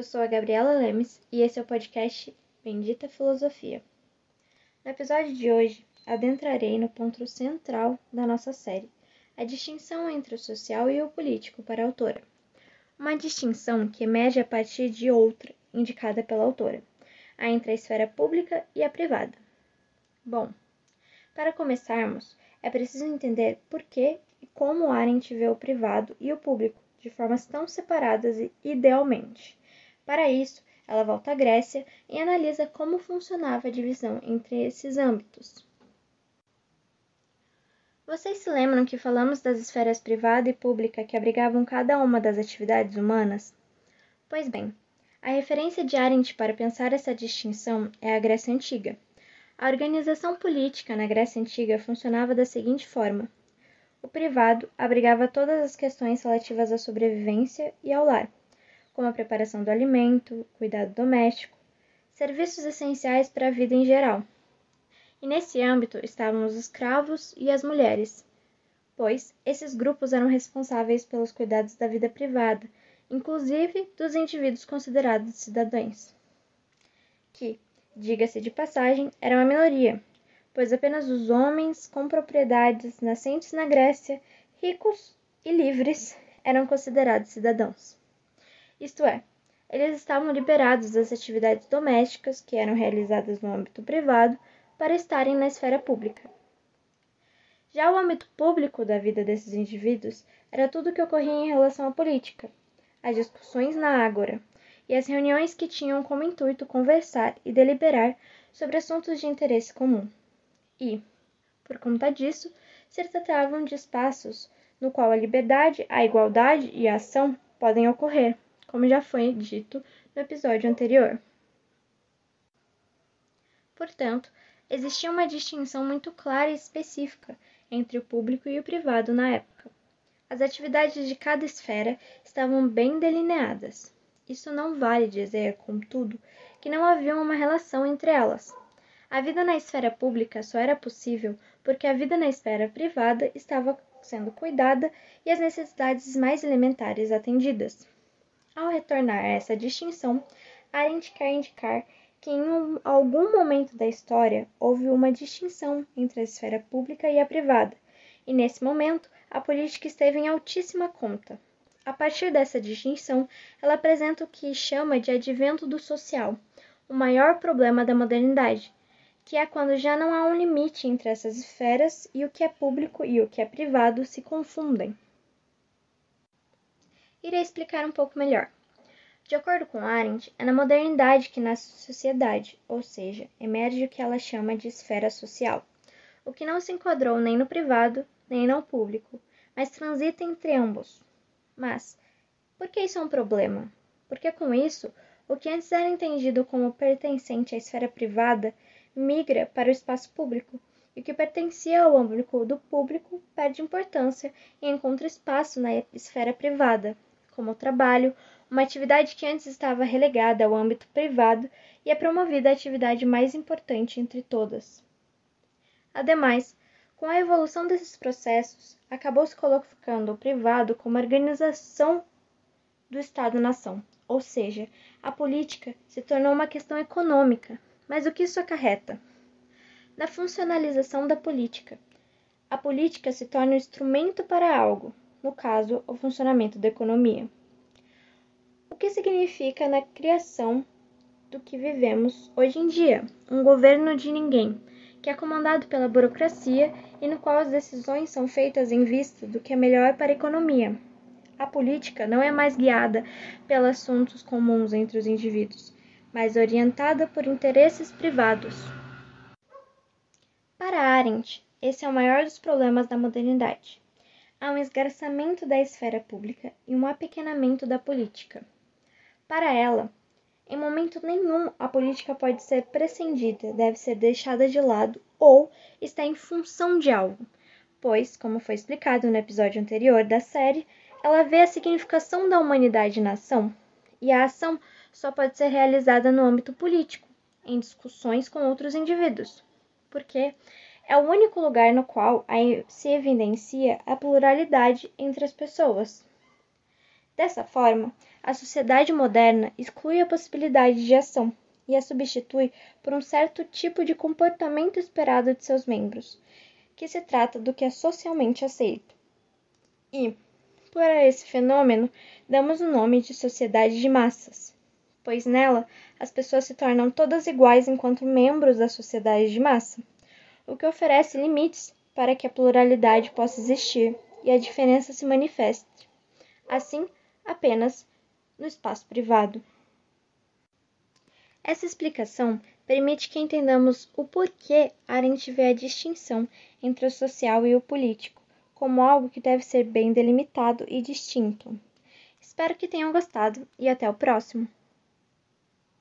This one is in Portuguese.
Eu sou a Gabriela Lemes e esse é o podcast Bendita Filosofia. No episódio de hoje, adentrarei no ponto central da nossa série, a distinção entre o social e o político para a autora. Uma distinção que emerge a partir de outra, indicada pela autora, a entre a esfera pública e a privada. Bom, para começarmos, é preciso entender por que e como Arendt vê o privado e o público de formas tão separadas idealmente. Para isso, ela volta à Grécia e analisa como funcionava a divisão entre esses âmbitos. Vocês se lembram que falamos das esferas privada e pública que abrigavam cada uma das atividades humanas? Pois bem, a referência de Arendt para pensar essa distinção é a Grécia Antiga. A organização política na Grécia Antiga funcionava da seguinte forma: o privado abrigava todas as questões relativas à sobrevivência e ao lar, como a preparação do alimento, cuidado doméstico, serviços essenciais para a vida em geral. E nesse âmbito estavam os escravos e as mulheres, pois esses grupos eram responsáveis pelos cuidados da vida privada, inclusive dos indivíduos considerados cidadãos, que, diga-se de passagem, eram a minoria, pois apenas os homens com propriedades nascentes na Grécia, ricos e livres, eram considerados cidadãos. Isto é, eles estavam liberados das atividades domésticas que eram realizadas no âmbito privado para estarem na esfera pública. Já o âmbito público da vida desses indivíduos era tudo o que ocorria em relação à política, as discussões na ágora e as reuniões que tinham como intuito conversar e deliberar sobre assuntos de interesse comum e, por conta disso, se tratavam de espaços no qual a liberdade, a igualdade e a ação podem ocorrer, como já foi dito no episódio anterior. Portanto, existia uma distinção muito clara e específica entre o público e o privado na época. As atividades de cada esfera estavam bem delineadas. Isso não vale dizer, contudo, que não havia uma relação entre elas. A vida na esfera pública só era possível porque a vida na esfera privada estava sendo cuidada e as necessidades mais elementares atendidas. Ao retornar a essa distinção, Arendt quer indicar que em um, algum momento da história houve uma distinção entre a esfera pública e a privada, e nesse momento a política esteve em altíssima conta. A partir dessa distinção, ela apresenta o que chama de advento do social, o maior problema da modernidade, que é quando já não há um limite entre essas esferas e o que é público e o que é privado se confundem. Irei explicar um pouco melhor. De acordo com Arendt, é na modernidade que nasce a sociedade, ou seja, emerge o que ela chama de esfera social, o que não se enquadrou nem no privado nem no público, mas transita entre ambos. Mas, por que isso é um problema? Porque com isso, o que antes era entendido como pertencente à esfera privada migra para o espaço público, e o que pertencia ao âmbito do público perde importância e encontra espaço na esfera privada, como o trabalho, uma atividade que antes estava relegada ao âmbito privado e é promovida a atividade mais importante entre todas. Ademais, com a evolução desses processos, acabou se colocando o privado como organização do Estado-nação, ou seja, a política se tornou uma questão econômica, mas o que isso acarreta? Na funcionalização da política. A política se torna um instrumento para algo, no caso, o funcionamento da economia. O que significa na criação do que vivemos hoje em dia, um governo de ninguém, que é comandado pela burocracia e no qual as decisões são feitas em vista do que é melhor para a economia. A política não é mais guiada pelos assuntos comuns entre os indivíduos, mas orientada por interesses privados. Para Arendt, esse é o maior dos problemas da modernidade. Há um esgarçamento da esfera pública e um apequenamento da política. Para ela, em momento nenhum a política pode ser prescindida, deve ser deixada de lado ou está em função de algo, pois, como foi explicado no episódio anterior da série, ela vê a significação da humanidade na ação e a ação só pode ser realizada no âmbito político, em discussões com outros indivíduos, porque é o único lugar no qual se evidencia a pluralidade entre as pessoas. Dessa forma, a sociedade moderna exclui a possibilidade de ação e a substitui por um certo tipo de comportamento esperado de seus membros, que se trata do que é socialmente aceito. E, por esse fenômeno, damos o nome de sociedade de massas, pois nela as pessoas se tornam todas iguais enquanto membros da sociedade de massa, o que oferece limites para que a pluralidade possa existir e a diferença se manifeste, assim apenas no espaço privado. Essa explicação permite que entendamos o porquê Arendt vê a distinção entre o social e o político como algo que deve ser bem delimitado e distinto. Espero que tenham gostado e até o próximo!